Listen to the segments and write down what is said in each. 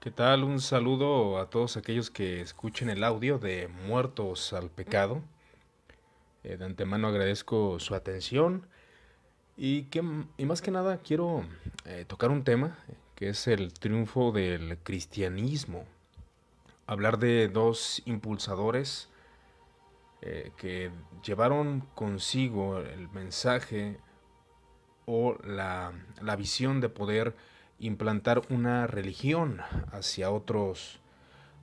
¿Qué tal? Un saludo a todos aquellos que escuchen el audio de Muertos al Pecado. Eh, de antemano agradezco su atención y, que, y más que nada quiero eh, tocar un tema que es el triunfo del cristianismo. Hablar de dos impulsadores eh, que llevaron consigo el mensaje o la, la visión de poder implantar una religión hacia otros,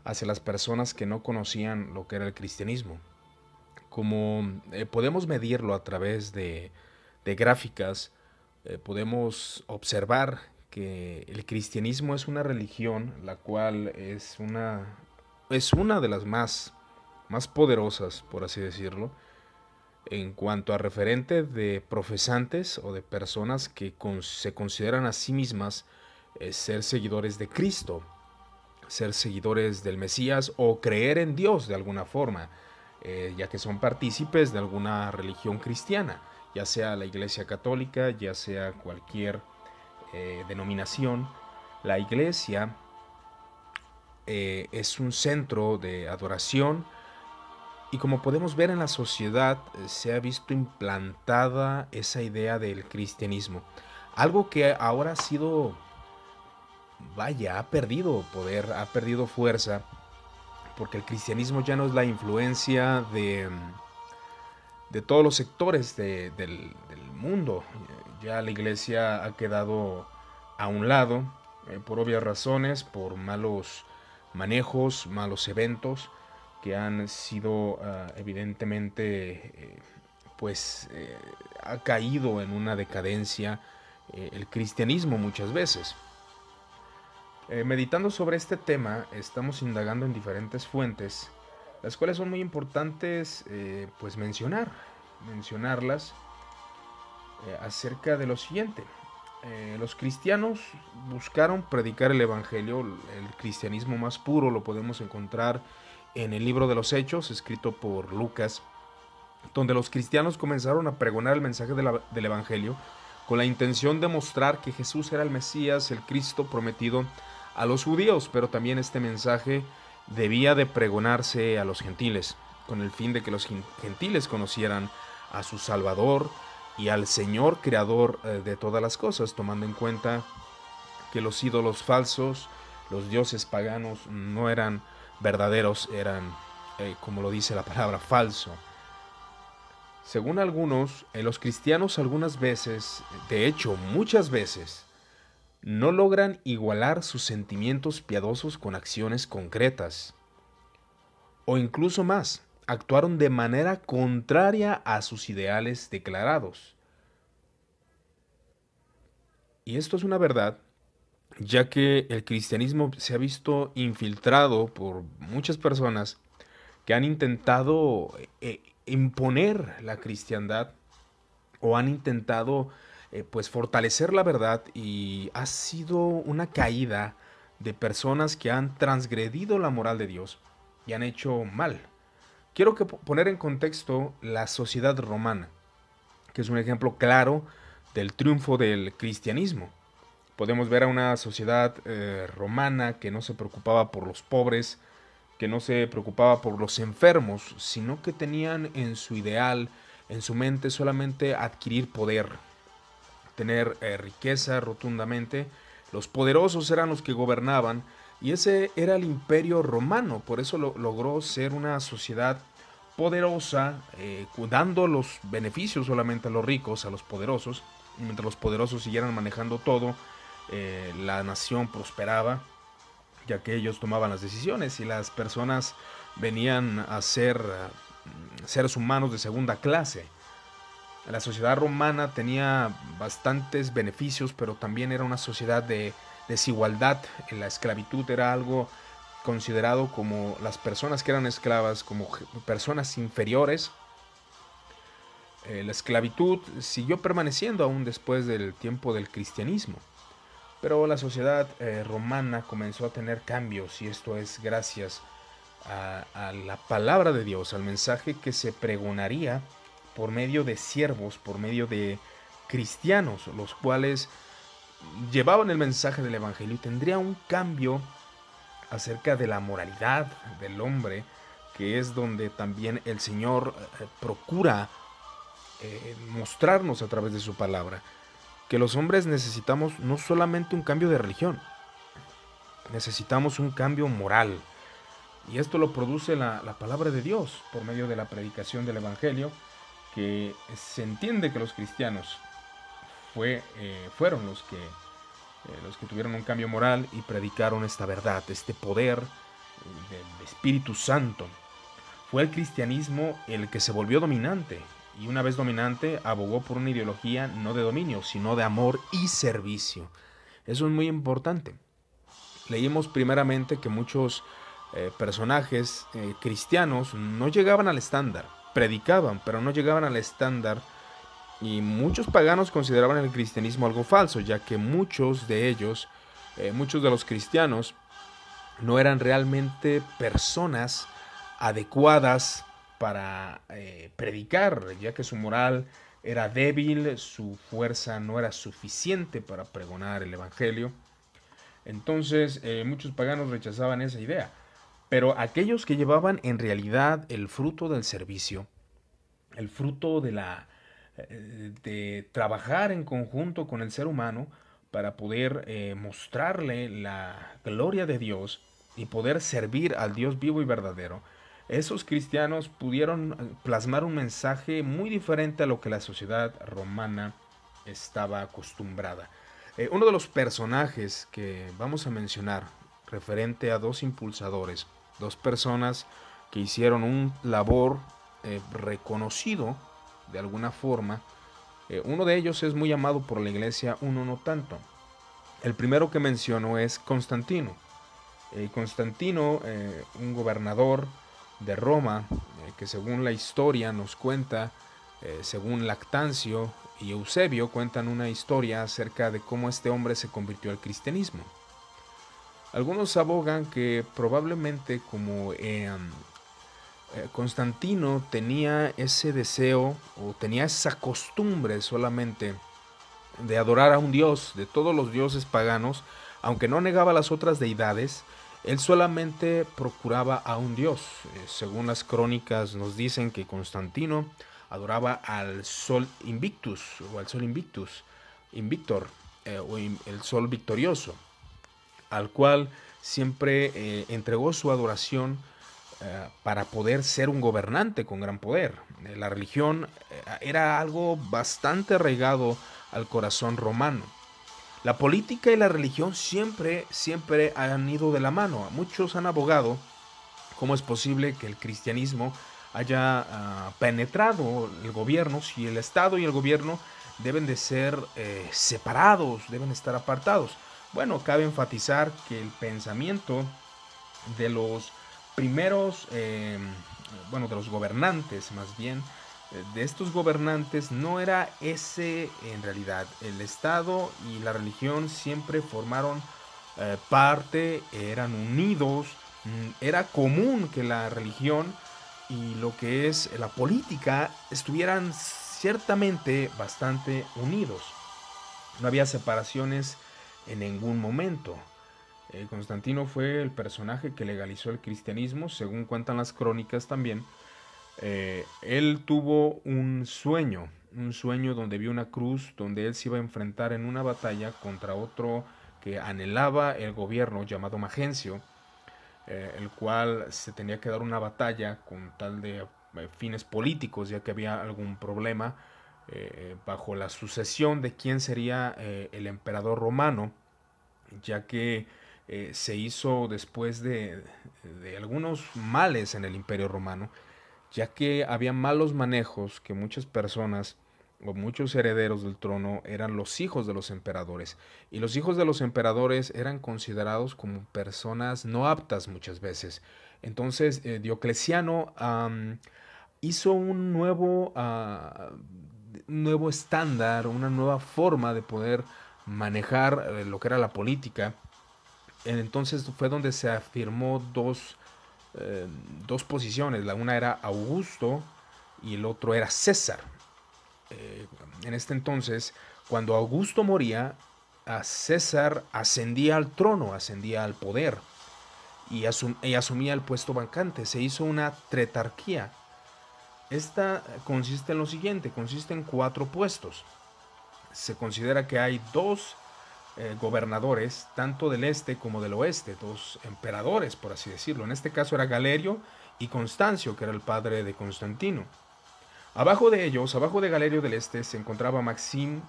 hacia las personas que no conocían lo que era el cristianismo. Como eh, podemos medirlo a través de, de gráficas, eh, podemos observar que el cristianismo es una religión la cual es una, es una de las más, más poderosas, por así decirlo, en cuanto a referente de profesantes o de personas que se consideran a sí mismas es ser seguidores de Cristo, ser seguidores del Mesías o creer en Dios de alguna forma, eh, ya que son partícipes de alguna religión cristiana, ya sea la Iglesia Católica, ya sea cualquier eh, denominación. La Iglesia eh, es un centro de adoración y como podemos ver en la sociedad se ha visto implantada esa idea del cristianismo, algo que ahora ha sido vaya, ha perdido poder, ha perdido fuerza, porque el cristianismo ya no es la influencia de, de todos los sectores del, mundo. Ya la iglesia ha quedado a un lado, eh, por obvias razones, por malos manejos, malos eventos que han sido ah, evidentemente, eh, pues, eh, ha caído en una decadencia el cristianismo muchas veces. Eh, meditando sobre este tema, estamos indagando en diferentes fuentes, las cuales son muy importantes eh, pues mencionar, mencionarlas eh, acerca de lo siguiente. los cristianos buscaron predicar el Evangelio, el cristianismo más puro lo podemos encontrar en el libro de los Hechos, escrito por Lucas, donde los cristianos comenzaron a pregonar el mensaje del Evangelio con la intención de mostrar que Jesús era el Mesías, el Cristo prometido a los judíos, pero también este mensaje debía de pregonarse a los gentiles, con el fin de que los gentiles conocieran a su Salvador y al Señor creador eh, de todas las cosas, tomando en cuenta que los ídolos falsos, los dioses paganos no eran verdaderos, eran, eh, como lo dice la palabra, falso. Según algunos, en los cristianos algunas veces, de hecho muchas veces, no logran igualar sus sentimientos piadosos con acciones concretas. O incluso más, actuaron de manera contraria a sus ideales declarados. Y esto es una verdad, ya que el cristianismo se ha visto infiltrado por muchas personas que han intentado eh, imponer la cristiandad o han intentado eh, pues fortalecer la verdad y ha sido una caída de personas que han transgredido la moral de Dios y han hecho mal. Quiero que poner en contexto la sociedad romana, que es un ejemplo claro del triunfo del cristianismo. Podemos ver a una sociedad eh, romana que no se preocupaba por los pobres, que no se preocupaba por los enfermos, sino que tenían en su ideal, en su mente solamente adquirir poder, tener eh, riqueza rotundamente. Los poderosos eran los que gobernaban y ese era el imperio romano, por eso logró ser una sociedad poderosa, eh, dando los beneficios solamente a los ricos, a los poderosos, mientras los poderosos siguieran manejando todo, eh, la nación prosperaba, ya que ellos tomaban las decisiones y las personas venían a ser seres humanos de segunda clase. La sociedad romana tenía bastantes beneficios, pero también era una sociedad de desigualdad. La esclavitud era algo considerado como las personas que eran esclavas como personas inferiores. Eh, la esclavitud siguió permaneciendo aún después del tiempo del cristianismo, pero la sociedad eh, romana comenzó a tener cambios y esto es gracias a la palabra de Dios, al mensaje que se pregonaría por medio de siervos, por medio de cristianos, los cuales llevaban el mensaje del Evangelio y tendría un cambio acerca de la moralidad del hombre, que es donde también el Señor eh, procura eh, mostrarnos a través de su palabra, que los hombres necesitamos no solamente un cambio de religión, necesitamos un cambio moral. Y esto lo produce la, palabra de Dios por medio de la predicación del Evangelio, que se entiende que los cristianos fue, eh, fueron los que, los que tuvieron un cambio moral y predicaron esta verdad, este poder del Espíritu Santo. Fue el cristianismo el que se volvió dominante y una vez dominante abogó por una ideología no de dominio, sino de amor y servicio. Eso es muy importante. Leímos primeramente que muchos eh, personajes eh, cristianos no llegaban al estándar, predicaban, pero no llegaban al estándar y muchos paganos consideraban el cristianismo algo falso, ya que muchos de ellos, eh, muchos de los cristianos, no eran realmente personas adecuadas para eh, predicar, ya que su moral era débil, su fuerza no era suficiente para pregonar el Evangelio. Entonces eh, muchos paganos rechazaban esa idea. Pero aquellos que llevaban en realidad el fruto del servicio, el fruto de la eh, de trabajar en conjunto con el ser humano para poder mostrarle la gloria de Dios y poder servir al Dios vivo y verdadero, esos cristianos pudieron eh, plasmar un mensaje muy diferente a lo que la sociedad romana estaba acostumbrada. Eh, uno de los personajes que vamos a mencionar referente a dos impulsadores, dos personas que hicieron un labor eh, reconocido de alguna forma, uno de ellos es muy amado por la iglesia, uno no tanto. El primero que menciono es Constantino. Constantino, un gobernador de Roma, eh, que según la historia nos cuenta, eh, según Lactancio y Eusebio cuentan una historia acerca de cómo este hombre se convirtió al cristianismo. Algunos abogan que probablemente como em, eh, Constantino tenía ese deseo o tenía esa costumbre solamente de adorar a un dios, de todos los dioses paganos, aunque no negaba las otras deidades, él solamente procuraba a un dios. Eh, según las crónicas nos dicen que Constantino adoraba al sol Invictus o al sol Invictus, Invictor eh, o el sol victorioso, al cual siempre eh, entregó su adoración para poder ser un gobernante con gran poder. la religión era algo bastante arraigado al corazón romano. La política y la religión siempre, siempre han ido de la mano. Muchos han abogado cómo es posible que el cristianismo haya ah, penetrado el gobierno, si el Estado y el gobierno deben de ser eh, separados, deben estar apartados. Bueno, cabe enfatizar que el pensamiento de los primeros, eh, bueno, de los gobernantes más bien, de estos gobernantes no era ese en realidad. El Estado y la religión siempre formaron eh, parte, eran unidos. Mm, era común que la religión y lo que es la política estuvieran ciertamente bastante unidos. No había separaciones en ningún momento. Eh, Constantino fue el personaje que legalizó el cristianismo, según cuentan las crónicas también eh, él tuvo un sueño, un sueño donde vio una cruz, donde él se iba a enfrentar en una batalla contra otro que anhelaba el gobierno llamado Magencio, eh, el cual se tenía que dar una batalla con tal de fines políticos, ya que había algún problema bajo la sucesión de quién sería el emperador romano, ya que se hizo después de, algunos males en el imperio romano, ya que había malos manejos que muchas personas o muchos herederos del trono eran los hijos de los emperadores y los hijos de los emperadores eran considerados como personas no aptas muchas veces. Entonces eh, Diocleciano hizo un nuevo, ah, nuevo estándar, una nueva forma de poder manejar eh, lo que era la política. Entonces fue donde se afirmó dos eh, dos posiciones. La una era Augusto y el otro era César. Eh, en este entonces, cuando Augusto moría, a César ascendía al trono, ascendía al poder. y, asumía el puesto vacante. Se hizo una tretarquía. Esta consiste en lo siguiente, consiste en cuatro puestos. Se considera que hay dos eh, gobernadores, tanto del este como del oeste, dos emperadores, por así decirlo. En este caso era Galerio y Constancio, que era el padre de Constantino. Abajo de ellos, abajo de Galerio del Este, se encontraba Maxim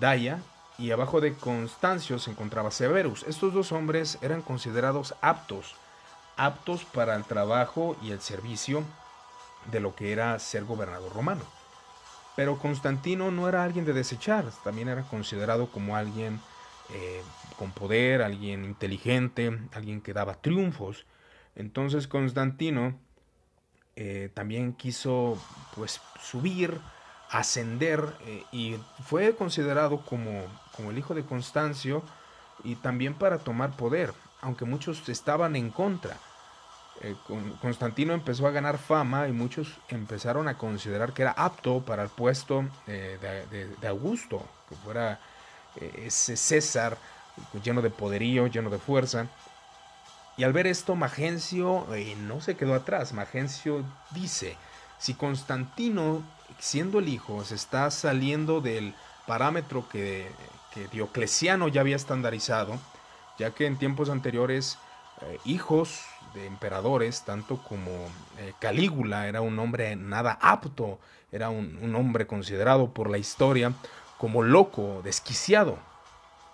Daya y abajo de Constancio se encontraba Severus. Estos dos hombres eran considerados aptos, aptos para el trabajo y el servicio de lo que era ser gobernador romano. Pero Constantino no era alguien de desechar, también era considerado como alguien eh, con poder, alguien inteligente, alguien que daba triunfos. Entonces Constantino eh, también quiso pues subir, ascender eh, y fue considerado como, como el hijo de Constancio y también para tomar poder, aunque muchos estaban en contra. Eh, Constantino empezó a ganar fama y muchos empezaron a considerar que era apto para el puesto de, de, Augusto, que fuera ese César lleno de poderío, lleno de fuerza. Y al ver esto, Magencio eh, no se quedó atrás. Magencio dice, si Constantino, siendo el hijo, se está saliendo del parámetro que, Diocleciano ya había estandarizado, ya que en tiempos anteriores eh, hijos de emperadores, tanto como eh, Calígula era un hombre nada apto, era un, hombre considerado por la historia como loco, desquiciado,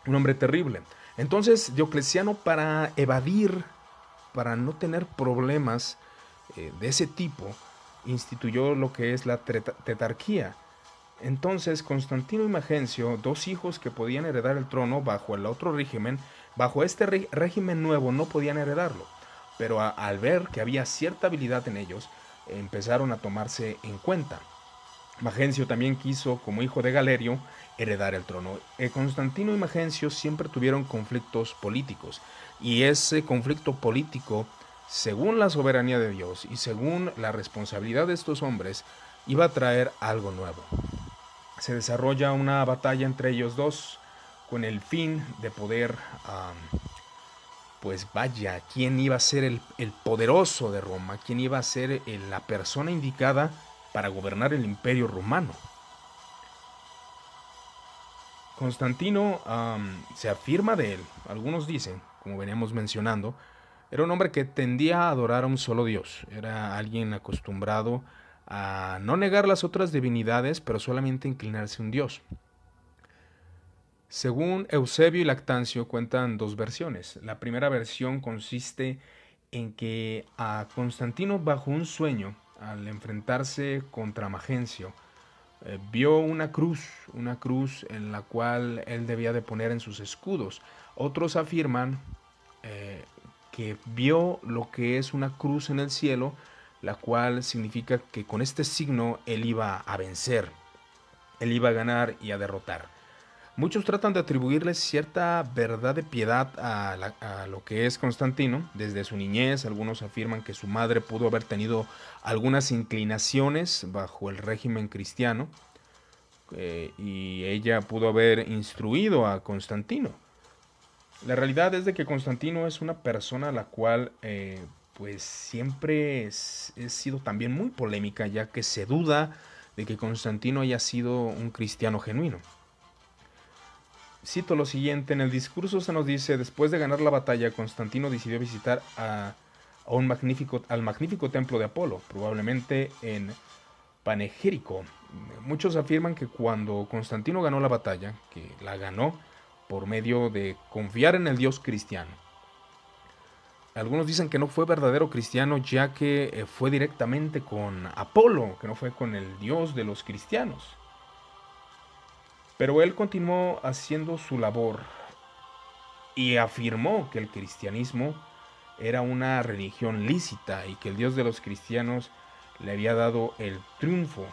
un hombre terrible. Entonces Diocleciano para evadir para no tener problemas eh, de ese tipo, instituyó lo que es la tetarquía. Entonces Constantino y Magencio, dos hijos que podían heredar el trono bajo el otro régimen, bajo este régimen nuevo no podían heredarlo, pero al ver que había cierta habilidad en ellos, empezaron a tomarse en cuenta. Magencio también quiso, como hijo de Galerio, heredar el trono. Eh, Constantino y Magencio siempre tuvieron conflictos políticos y ese conflicto político, según la soberanía de Dios y según la responsabilidad de estos hombres, iba a traer algo nuevo. Se desarrolla una batalla entre ellos dos con el fin de poder, pues vaya, quién iba a ser el, poderoso de Roma, quién iba a ser la persona indicada para gobernar el imperio romano. Constantino se afirma de él, algunos dicen, como veníamos mencionando, era un hombre que tendía a adorar a un solo Dios. Era alguien acostumbrado a no negar las otras divinidades, pero solamente inclinarse a un Dios. Según Eusebio y Lactancio cuentan dos versiones. La primera versión consiste en que a Constantino bajo un sueño, al enfrentarse contra Magencio, eh, vio una cruz, una cruz en la cual él debía de poner en sus escudos. Otros afirman eh, que vio lo que es una cruz en el cielo, la cual significa que con este signo él iba a vencer, él iba a ganar y a derrotar. Muchos tratan de atribuirle cierta verdad de piedad a, lo que es Constantino. Desde su niñez, algunos afirman que su madre pudo haber tenido algunas inclinaciones bajo el régimen cristiano eh, y ella pudo haber instruido a Constantino. La realidad es de que Constantino es una persona a la cual eh, pues siempre es, ha sido también muy polémica ya que se duda de que Constantino haya sido un cristiano genuino. Cito lo siguiente, en el discurso se nos dice, después de ganar la batalla, Constantino decidió visitar a, un magnífico, al magnífico templo de Apolo, probablemente en Panegírico. Muchos afirman que cuando Constantino ganó la batalla, que la ganó por medio de confiar en el Dios cristiano. Algunos dicen que no fue verdadero cristiano ya que eh, fue directamente con Apolo, que no fue con el Dios de los cristianos. Pero él continuó haciendo su labor y afirmó que el cristianismo era una religión lícita y que el Dios de los cristianos le había dado el triunfo.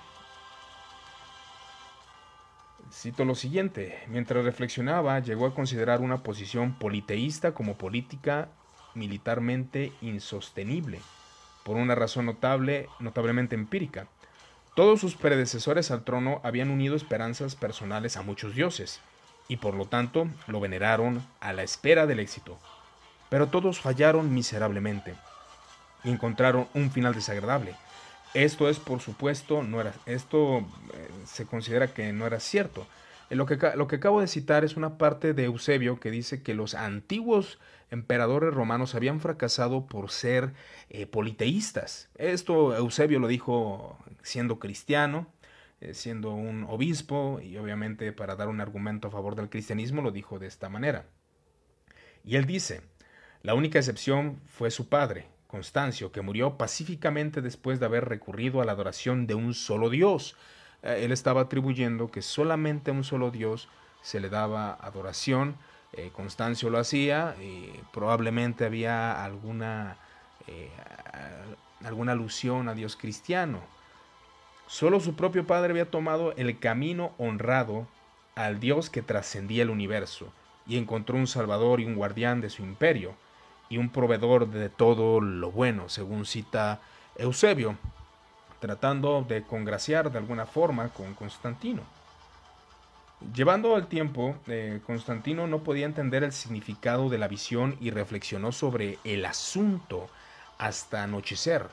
Cito lo siguiente, mientras reflexionaba llegó a considerar una posición politeísta como política militarmente insostenible, por una razón notable, notablemente empírica. Todos sus predecesores al trono habían unido esperanzas personales a muchos dioses, y por lo tanto lo veneraron a la espera del éxito. pero todos fallaron miserablemente y encontraron un final desagradable. Esto es, por supuesto, no era, esto eh, se considera que no era cierto. Eh, lo que, lo que acabo de citar es una parte de Eusebio que dice que los antiguos emperadores romanos habían fracasado por ser eh, politeístas. Esto Eusebio lo dijo siendo cristiano, siendo un obispo, y obviamente para dar un argumento a favor del cristianismo lo dijo de esta manera. Y él dice, la única excepción fue su padre, Constancio, que murió pacíficamente después de haber recurrido a la adoración de un solo Dios. Eh, él estaba atribuyendo que solamente a un solo Dios se le daba adoración. Eh, Constancio lo hacía y probablemente había alguna, eh, alguna alusión a Dios cristiano. Solo su propio padre había tomado el camino honrado al Dios que trascendía el universo y encontró un salvador y un guardián de su imperio y un proveedor de todo lo bueno, según cita Eusebio, tratando de congraciar de alguna forma con Constantino. Llevando al tiempo, eh, Constantino no podía entender el significado de la visión y reflexionó sobre el asunto hasta anochecer.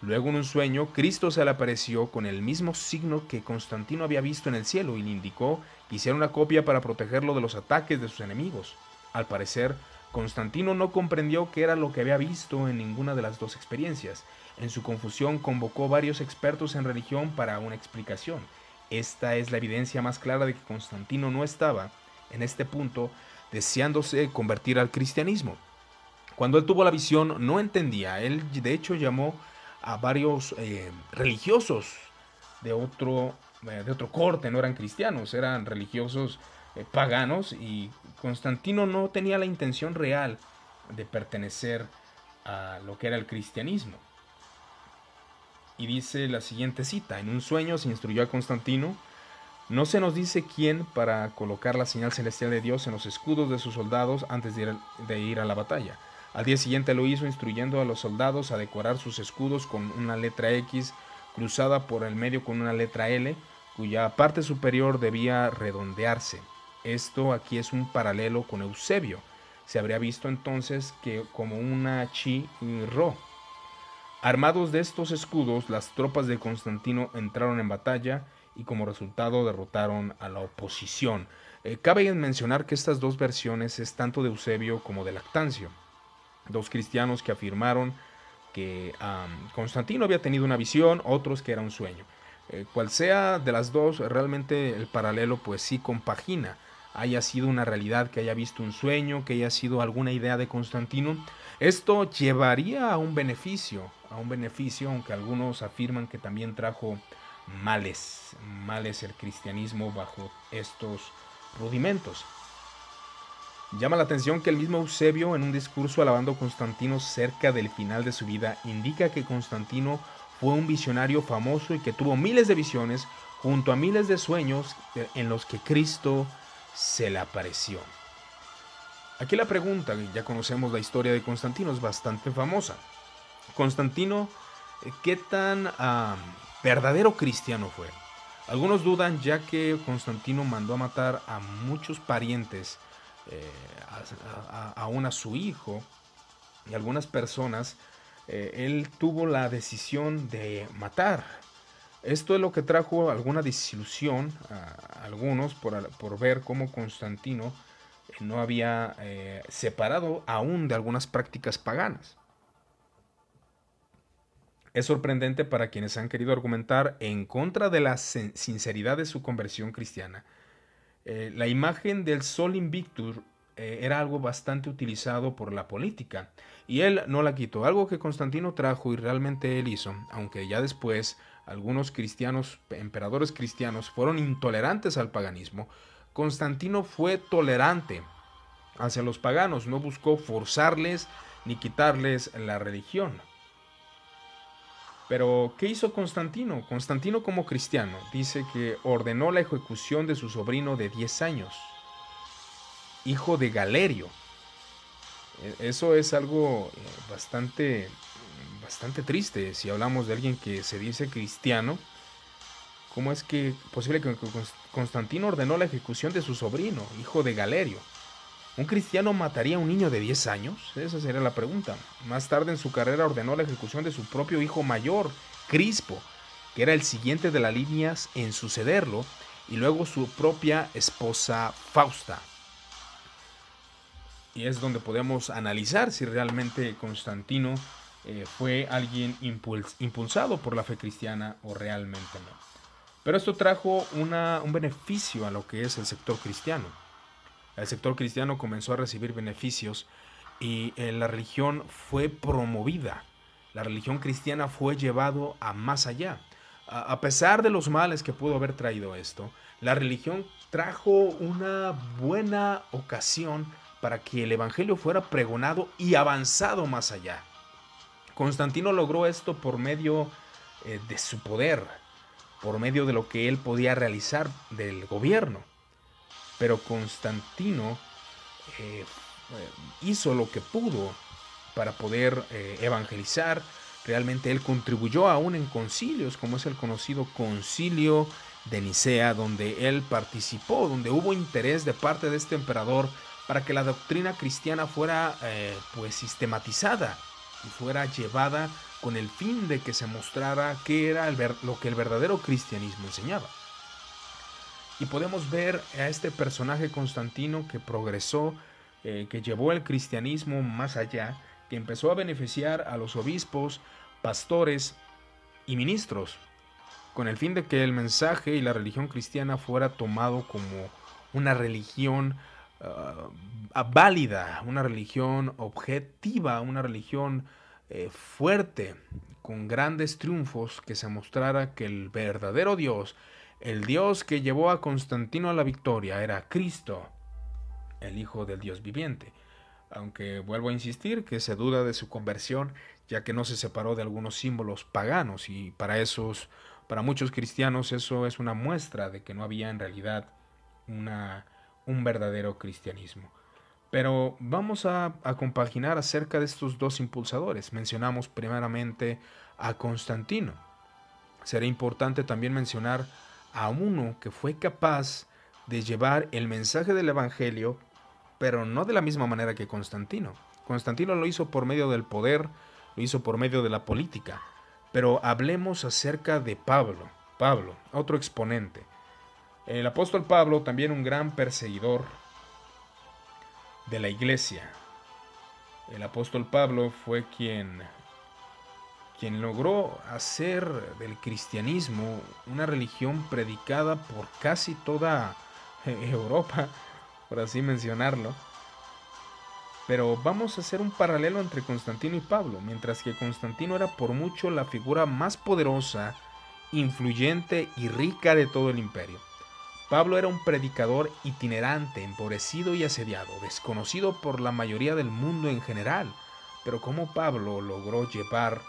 Luego en un sueño, Cristo se le apareció con el mismo signo que Constantino había visto en el cielo y le indicó que hiciera una copia para protegerlo de los ataques de sus enemigos. Al parecer, Constantino no comprendió qué era lo que había visto en ninguna de las dos experiencias. En su confusión convocó varios expertos en religión para una explicación. Esta es la evidencia más clara de que Constantino no estaba, en este punto, deseándose convertir al cristianismo. Cuando él tuvo la visión no entendía, él de hecho llamó a varios eh, religiosos de otro, eh, de otro corte, no eran cristianos, eran religiosos eh, paganos y Constantino no tenía la intención real de pertenecer a lo que era el cristianismo. Y dice la siguiente cita, en un sueño se instruyó a Constantino, no se nos dice quién para colocar la señal celestial de Dios en los escudos de sus soldados antes de ir, a la batalla. Al día siguiente lo hizo instruyendo a los soldados a decorar sus escudos con una letra X cruzada por el medio con una letra L, cuya parte superior debía redondearse. Esto aquí es un paralelo con Eusebio. Se habría visto entonces que como una chi ro. Armados de estos escudos, las tropas de Constantino entraron en batalla y como resultado derrotaron a la oposición. Eh, cabe mencionar que estas dos versiones es tanto de Eusebio como de Lactancio, dos cristianos que afirmaron que Constantino había tenido una visión, otros que era un sueño. Eh, cual sea de las dos, realmente el paralelo pues sí compagina haya sido una realidad, que haya visto un sueño, que haya sido alguna idea de Constantino, esto llevaría a un beneficio, a un beneficio, aunque algunos afirman que también trajo males, males el cristianismo bajo estos rudimentos. Llama la atención que el mismo Eusebio, en un discurso alabando a Constantino cerca del final de su vida, indica que Constantino fue un visionario famoso y que tuvo miles de visiones junto a miles de sueños en los que Cristo se le apareció. Aquí la pregunta, ya conocemos la historia de Constantino, es bastante famosa. Constantino, eh, ¿qué tan verdadero cristiano fue? Algunos dudan ya que Constantino mandó a matar a muchos parientes, eh, aún a, su hijo y algunas personas. Eh, él tuvo la decisión de matar esto es lo que trajo alguna desilusión a algunos por, ver cómo Constantino no había separado aún de algunas prácticas paganas. Es sorprendente para quienes han querido argumentar en contra de la sinceridad de su conversión cristiana. Eh, la imagen del Sol Invictus era algo bastante utilizado por la política y él no la quitó, algo que Constantino trajo y realmente él hizo, aunque ya después algunos cristianos, emperadores cristianos, fueron intolerantes al paganismo, Constantino fue tolerante hacia los paganos, no buscó forzarles ni quitarles la religión. Pero, ¿qué hizo Constantino? Constantino como cristiano dice que ordenó la ejecución de su sobrino de 10 años, hijo de Galerio. E, eso es algo eh, bastante bastante triste si hablamos de alguien que se dice cristiano. ¿Cómo es que posible que Constantino ordenó la ejecución de su sobrino, hijo de Galerio? ¿Un cristiano mataría a un niño de 10 años? Esa sería la pregunta. Más tarde en su carrera ordenó la ejecución de su propio hijo mayor, Crispo, que era el siguiente de las líneas en sucederlo, y luego su propia esposa Fausta. Y es donde podemos analizar si realmente Constantino eh, fue alguien impulsado por la fe cristiana o realmente no. Pero esto trajo un beneficio a lo que es el sector cristiano. El sector cristiano comenzó a recibir beneficios y eh, la religión fue promovida. La religión cristiana fue llevado a más allá. A, pesar de los males que pudo haber traído esto, la religión trajo una buena ocasión para que el Evangelio fuera pregonado y avanzado más allá. Constantino logró esto por medio eh, de su poder, por medio de lo que él podía realizar del gobierno. Pero Constantino eh, hizo lo que pudo para poder eh, evangelizar. Realmente él contribuyó aún en concilios, como es el conocido concilio de Nicea, donde él participó, donde hubo interés de parte de este emperador para que la doctrina cristiana fuera eh, pues sistematizada y fuera llevada con el fin de que se mostrara qué era lo que el verdadero cristianismo enseñaba. Y podemos ver a este personaje Constantino que progresó, eh, que llevó el cristianismo más allá, que empezó a beneficiar a los obispos, pastores y ministros, con el fin de que el mensaje y la religión cristiana fuera tomado como una religión ah, válida, una religión objetiva, una religión eh, fuerte, con grandes triunfos, que se mostrara que el verdadero Dios el Dios que llevó a Constantino a la victoria era Cristo, el Hijo del Dios viviente, aunque vuelvo a insistir que se duda de su conversión, ya que no se separó de algunos símbolos paganos y para esos, para muchos cristianos eso es una muestra de que no había en realidad una, un verdadero cristianismo. Pero vamos a, a compaginar acerca de estos dos impulsadores. Mencionamos primeramente a Constantino. Será importante también mencionar a uno que fue capaz de llevar el mensaje del Evangelio, pero no de la misma manera que Constantino. Constantino lo hizo por medio del poder, lo hizo por medio de la política. Pero hablemos acerca de Pablo. Pablo, otro exponente. El apóstol Pablo, también un gran perseguidor de la iglesia. El apóstol Pablo fue quien quien logró hacer del cristianismo una religión predicada por casi toda Europa, por así mencionarlo. Pero vamos a hacer un paralelo entre Constantino y Pablo, mientras que Constantino era por mucho la figura más poderosa, influyente y rica de todo el imperio. Pablo era un predicador itinerante, empobrecido y asediado, desconocido por la mayoría del mundo en general, pero como Pablo logró llevar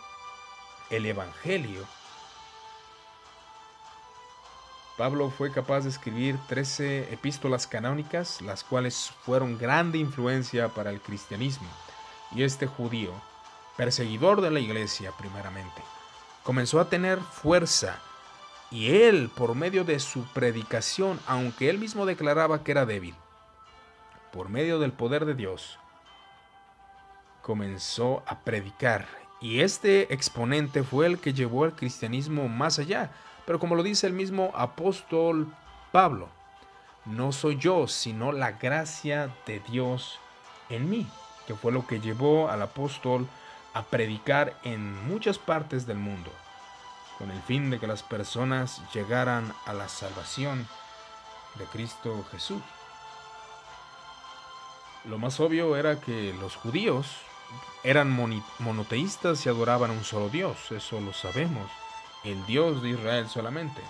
el Evangelio. Pablo fue capaz de escribir 13 epístolas canónicas, las cuales fueron grande influencia para el cristianismo. Y este judío, perseguidor de la iglesia primeramente, comenzó a tener fuerza y él, por medio de su predicación, aunque él mismo declaraba que era débil, por medio del poder de Dios, comenzó a predicar y este exponente fue el que llevó al cristianismo más allá. Pero como lo dice el mismo apóstol Pablo, no soy yo, sino la gracia de Dios en mí, que fue lo que llevó al apóstol a predicar en muchas partes del mundo, con el fin de que las personas llegaran a la salvación de Cristo Jesús. Lo más obvio era que los judíos eran monoteístas y adoraban a un solo Dios, eso lo sabemos, el Dios de Israel solamente.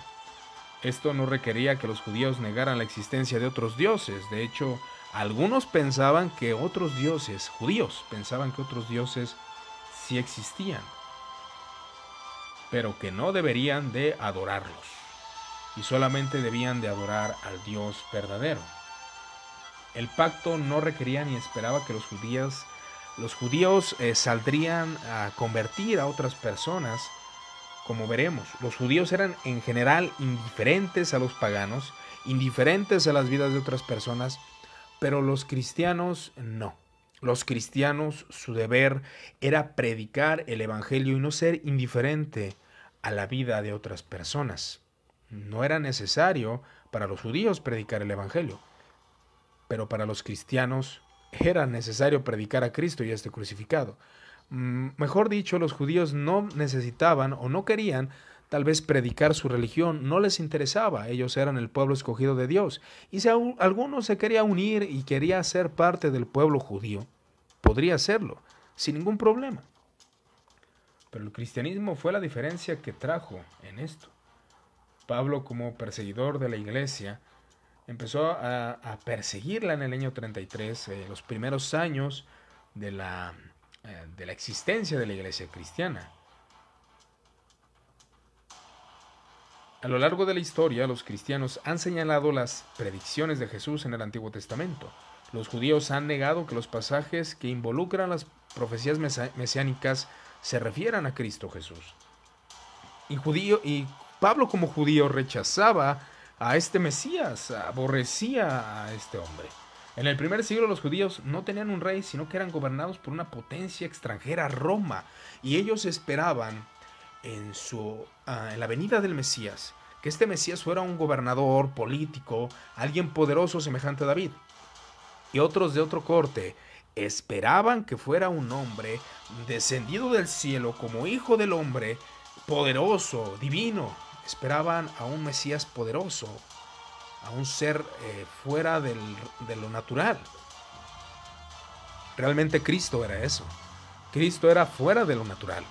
Esto no requería que los judíos negaran la existencia de otros dioses, de hecho, algunos pensaban que otros dioses, judíos, pensaban que otros dioses sí existían, pero que no deberían de adorarlos, y solamente debían de adorar al Dios verdadero. El pacto no requería ni esperaba que los judíos los judíos eh, saldrían a convertir a otras personas, como veremos. Los judíos eran en general indiferentes a los paganos, indiferentes a las vidas de otras personas, Pero los cristianos no. Los cristianos, su deber era predicar el Evangelio y no ser indiferente a la vida de otras personas. No era necesario para los judíos predicar el Evangelio, pero para los cristianos era necesario predicar a Cristo y a este crucificado. Mm, mejor dicho, los judíos no necesitaban o no querían tal vez predicar su religión, no les interesaba, ellos eran el pueblo escogido de Dios, y si alguno se quería unir y quería ser parte del pueblo judío, podría hacerlo, sin ningún problema. Pero el cristianismo fue la diferencia que trajo en esto. Pablo, como perseguidor de la iglesia, empezó a, perseguirla en el año 33, eh, los primeros años de la, eh, de la existencia de la iglesia cristiana. A lo largo de la historia, los cristianos han señalado las predicciones de Jesús en el Antiguo Testamento. Los judíos han negado que los pasajes que involucran las profecías mesiánicas se refieran a Cristo Jesús. Y, judío, y Pablo como judío rechazaba a este Mesías, aborrecía a este hombre. En el primer siglo los judíos no tenían un rey, sino que eran gobernados por una potencia extranjera, Roma, y ellos esperaban en, su, ah, en la venida del Mesías, que este Mesías fuera un gobernador político, alguien poderoso semejante a David. Y otros de otro corte esperaban que fuera un hombre descendido del cielo como hijo del hombre, poderoso, divino. Esperaban a un Mesías poderoso, a un ser eh, fuera de lo natural. Realmente Cristo era eso. Cristo era fuera de lo natural.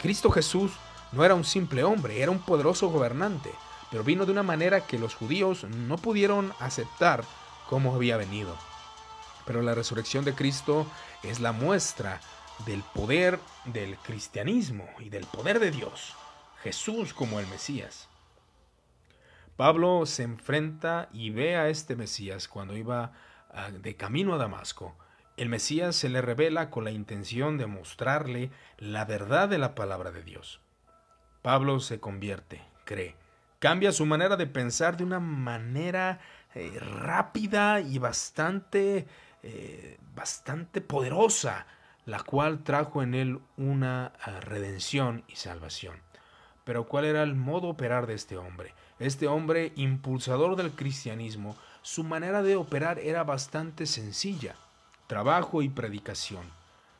Cristo Jesús no era un simple hombre, era un poderoso gobernante, pero vino de una manera que los judíos no pudieron aceptar cómo había venido. Pero la resurrección de Cristo es la muestra del poder del cristianismo y del poder de Dios, Jesús como el Mesías. Pablo se enfrenta y ve a este Mesías cuando iba ah, de camino a Damasco el Mesías se le revela con la intención de mostrarle la verdad de la palabra de Dios. Pablo se convierte, cree, cambia su manera de pensar de una manera eh, rápida y bastante, eh, bastante poderosa, la cual trajo en él una ah, redención y salvación. Pero ¿cuál era el modo operar de este hombre? Este hombre, impulsador del cristianismo, su manera de operar era bastante sencilla trabajo y predicación.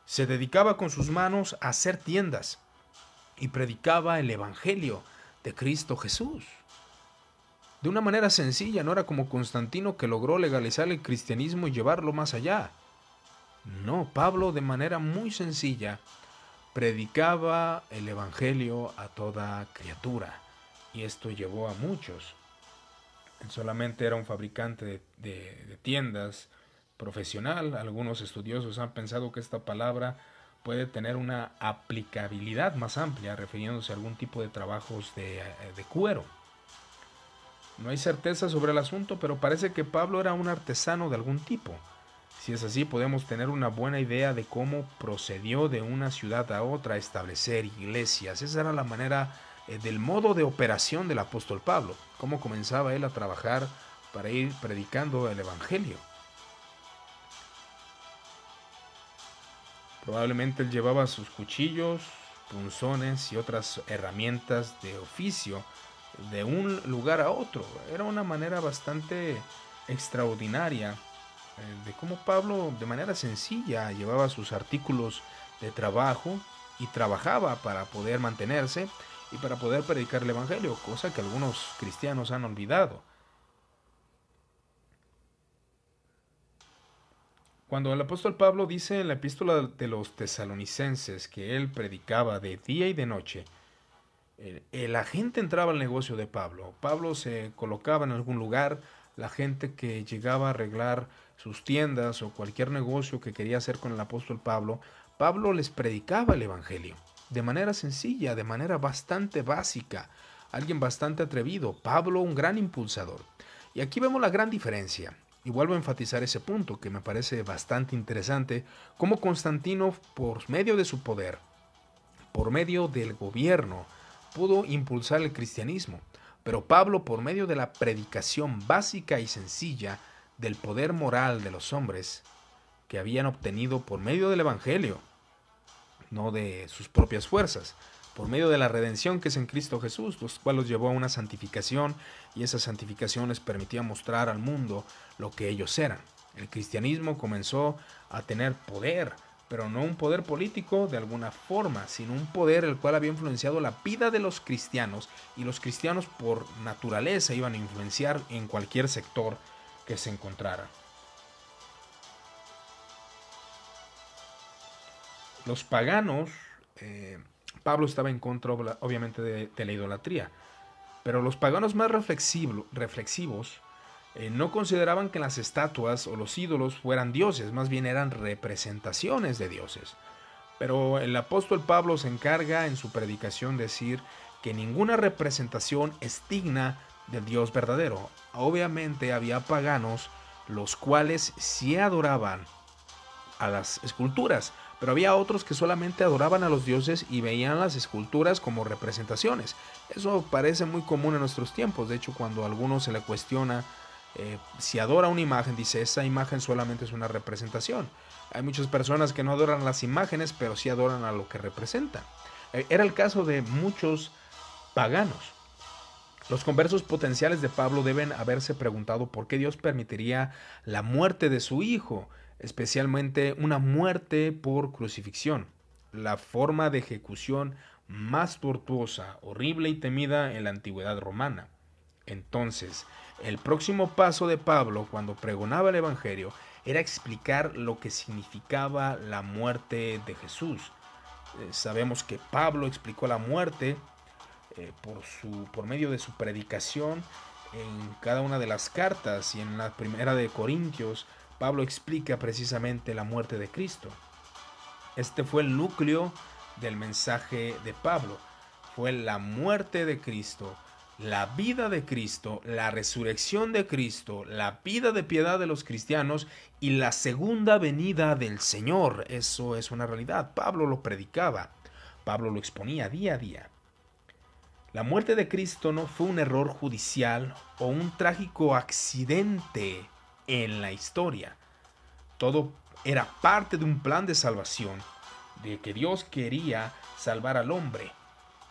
Se dedicaba con sus manos a hacer tiendas y predicaba el Evangelio de Cristo Jesús. De una manera sencilla, no era como Constantino que logró legalizar el cristianismo y llevarlo más allá. No, Pablo de manera muy sencilla predicaba el Evangelio a toda criatura y esto llevó a muchos. solamente era un fabricante de, tiendas, profesional. Algunos estudiosos han pensado que esta palabra puede tener una aplicabilidad más amplia, refiriéndose a algún tipo de trabajos de, eh, de, cuero. No hay certeza sobre el asunto, pero parece que Pablo era un artesano de algún tipo. Si es así, podemos tener una buena idea de cómo procedió de una ciudad a otra a establecer iglesias. Esa era la manera eh, del modo de operación del apóstol Pablo, cómo comenzaba él a trabajar para ir predicando el Evangelio. Probablemente él llevaba sus cuchillos, punzones y otras herramientas de oficio de un lugar a otro. Era una manera bastante extraordinaria de cómo Pablo de manera sencilla llevaba sus artículos de trabajo y trabajaba para poder mantenerse y para poder predicar el Evangelio, cosa que algunos cristianos han olvidado. Cuando el apóstol Pablo dice en la epístola de los tesalonicenses que él predicaba de día y de noche, la gente entraba al negocio de Pablo. Pablo se colocaba en algún lugar, la gente que llegaba a arreglar sus tiendas o cualquier negocio que quería hacer con el apóstol Pablo, Pablo les predicaba el Evangelio de manera sencilla, de manera bastante básica, alguien bastante atrevido, Pablo un gran impulsador. Y aquí vemos la gran diferencia. Y vuelvo a enfatizar ese punto que me parece bastante interesante, cómo Constantino, por medio de su poder, por medio del gobierno, pudo impulsar el cristianismo, pero Pablo, por medio de la predicación básica y sencilla, del poder moral de los hombres que habían obtenido por medio del Evangelio, no de sus propias fuerzas, por medio de la redención que es en Cristo Jesús, los cuales los llevó a una santificación y esa santificación les permitía mostrar al mundo lo que ellos eran. El cristianismo comenzó a tener poder, pero no un poder político de alguna forma, sino un poder el cual había influenciado la vida de los cristianos y los cristianos por naturaleza iban a influenciar en cualquier sector que se encontrara. Los paganos, eh, Pablo estaba en contra obviamente de, la idolatría, pero los paganos más reflexivos eh, no consideraban que las estatuas o los ídolos fueran dioses, más bien eran representaciones de dioses. Pero el apóstol Pablo se encarga en su predicación decir que ninguna representación es digna del Dios verdadero. Obviamente había paganos los cuales sí adoraban a las esculturas, pero había otros que solamente adoraban a los dioses y veían las esculturas como representaciones. Eso parece muy común en nuestros tiempos, de hecho cuando a alguno se le cuestiona eh, si adora una imagen, dice, esa imagen solamente es una representación. Hay muchas personas que no adoran las imágenes, pero sí adoran a lo que representan. Eh, era el caso de muchos paganos. Los conversos potenciales de Pablo deben haberse preguntado por qué Dios permitiría la muerte de su hijo, especialmente una muerte por crucifixión, la forma de ejecución más tortuosa, horrible y temida en la antigüedad romana. Entonces, el próximo paso de Pablo cuando pregonaba el Evangelio era explicar lo que significaba la muerte de Jesús. Eh, sabemos que Pablo explicó la muerte eh, por, su, por medio de su predicación en cada una de las cartas y en la primera de Corintios, Pablo explica precisamente la muerte de Cristo. Este fue el núcleo del mensaje de Pablo. Fue la muerte de Cristo la vida de Cristo, la resurrección de Cristo, la vida de piedad de los cristianos y la segunda venida del Señor. Eso es una realidad. Pablo lo predicaba, Pablo lo exponía día a día. La muerte de Cristo no fue un error judicial o un trágico accidente en la historia. Todo era parte de un plan de salvación, de que Dios quería salvar al hombre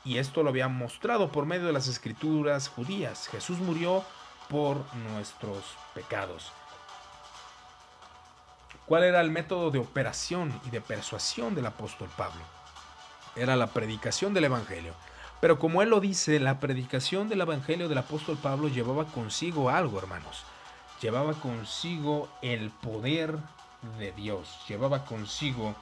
y esto lo había mostrado por medio de las escrituras judías. Jesús murió por nuestros pecados. ¿Cuál era el método de operación y de persuasión del apóstol Pablo? Era la predicación del Evangelio. Pero como él lo dice, la predicación del Evangelio del apóstol Pablo llevaba consigo algo, hermanos. Llevaba consigo el poder de Dios. Llevaba consigo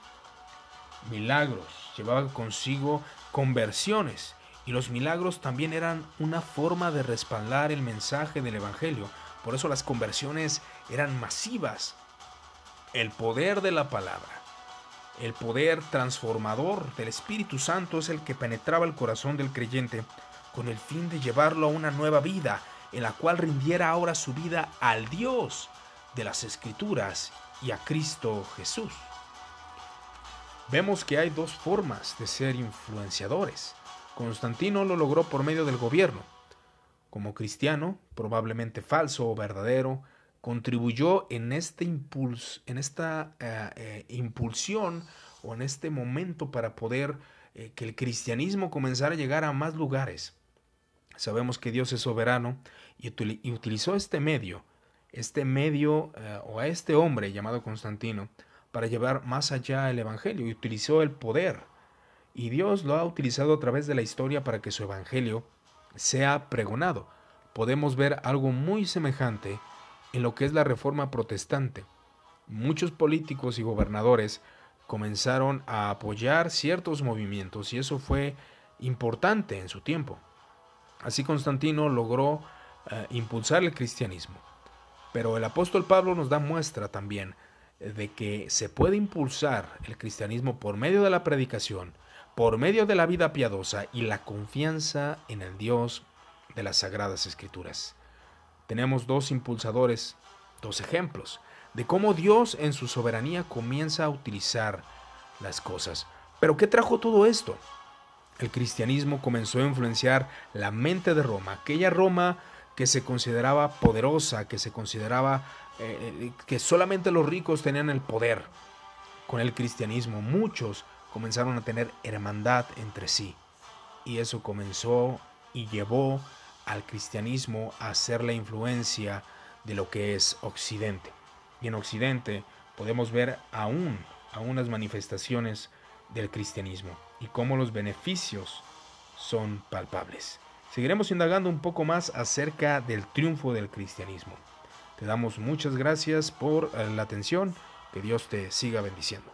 milagros. Llevaba consigo conversiones. Y los milagros también eran una forma de respaldar el mensaje del Evangelio. Por eso las conversiones eran masivas. El poder de la palabra, el poder transformador del Espíritu Santo es el que penetraba el corazón del creyente con el fin de llevarlo a una nueva vida en la cual rindiera ahora su vida al Dios de las Escrituras y a Cristo Jesús vemos que hay dos formas de ser influenciadores. Constantino lo logró por medio del gobierno. Como cristiano, probablemente falso o verdadero, contribuyó en, este impuls, en esta eh, eh, impulsión o en este momento para poder eh, que el cristianismo comenzara a llegar a más lugares. Sabemos que Dios es soberano y, y utilizó este medio, este medio o a este hombre llamado Constantino, para llevar más allá el Evangelio y utilizó el poder. Y Dios lo ha utilizado a través de la historia para que su Evangelio sea pregonado. Podemos ver algo muy semejante en lo que es la reforma protestante. Muchos políticos y gobernadores comenzaron a apoyar ciertos movimientos y eso fue importante en su tiempo. Así Constantino logró eh, impulsar el cristianismo. Pero el apóstol Pablo nos da muestra también de que se puede impulsar el cristianismo por medio de la predicación, por medio de la vida piadosa y la confianza en el Dios de las Sagradas Escrituras. Tenemos dos impulsadores, dos ejemplos de cómo Dios en su soberanía comienza a utilizar las cosas. Pero ¿qué trajo todo esto? El cristianismo comenzó a influenciar la mente de Roma, aquella Roma que se consideraba poderosa, que se consideraba eh, que solamente los ricos tenían el poder. Con el cristianismo muchos comenzaron a tener hermandad entre sí. Y eso comenzó y llevó al cristianismo a ser la influencia de lo que es Occidente. Y en Occidente podemos ver aún, aún las manifestaciones del cristianismo y cómo los beneficios son palpables. Seguiremos indagando un poco más acerca del triunfo del cristianismo. Te damos muchas gracias por eh, la atención. Que Dios te siga bendiciendo.